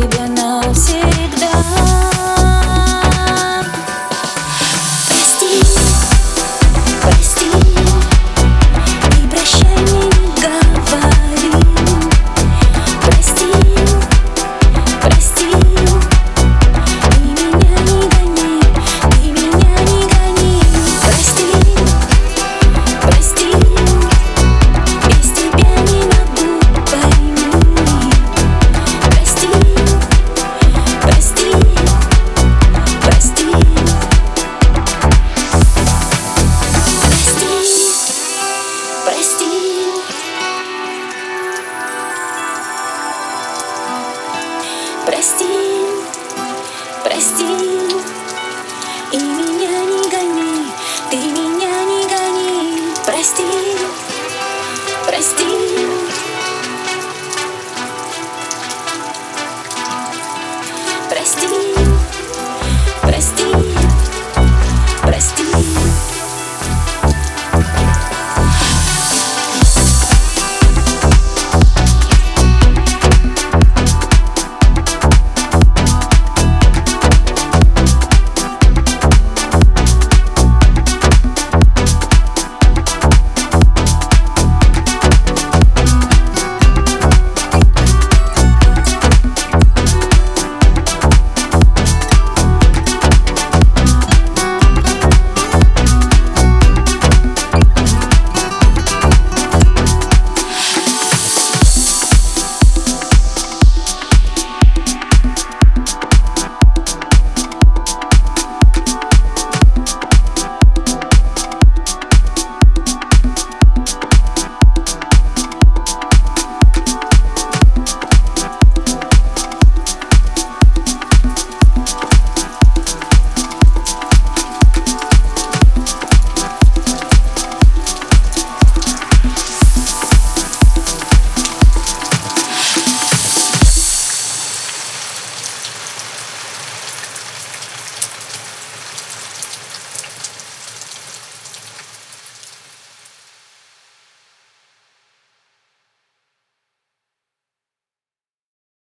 si прости, прости.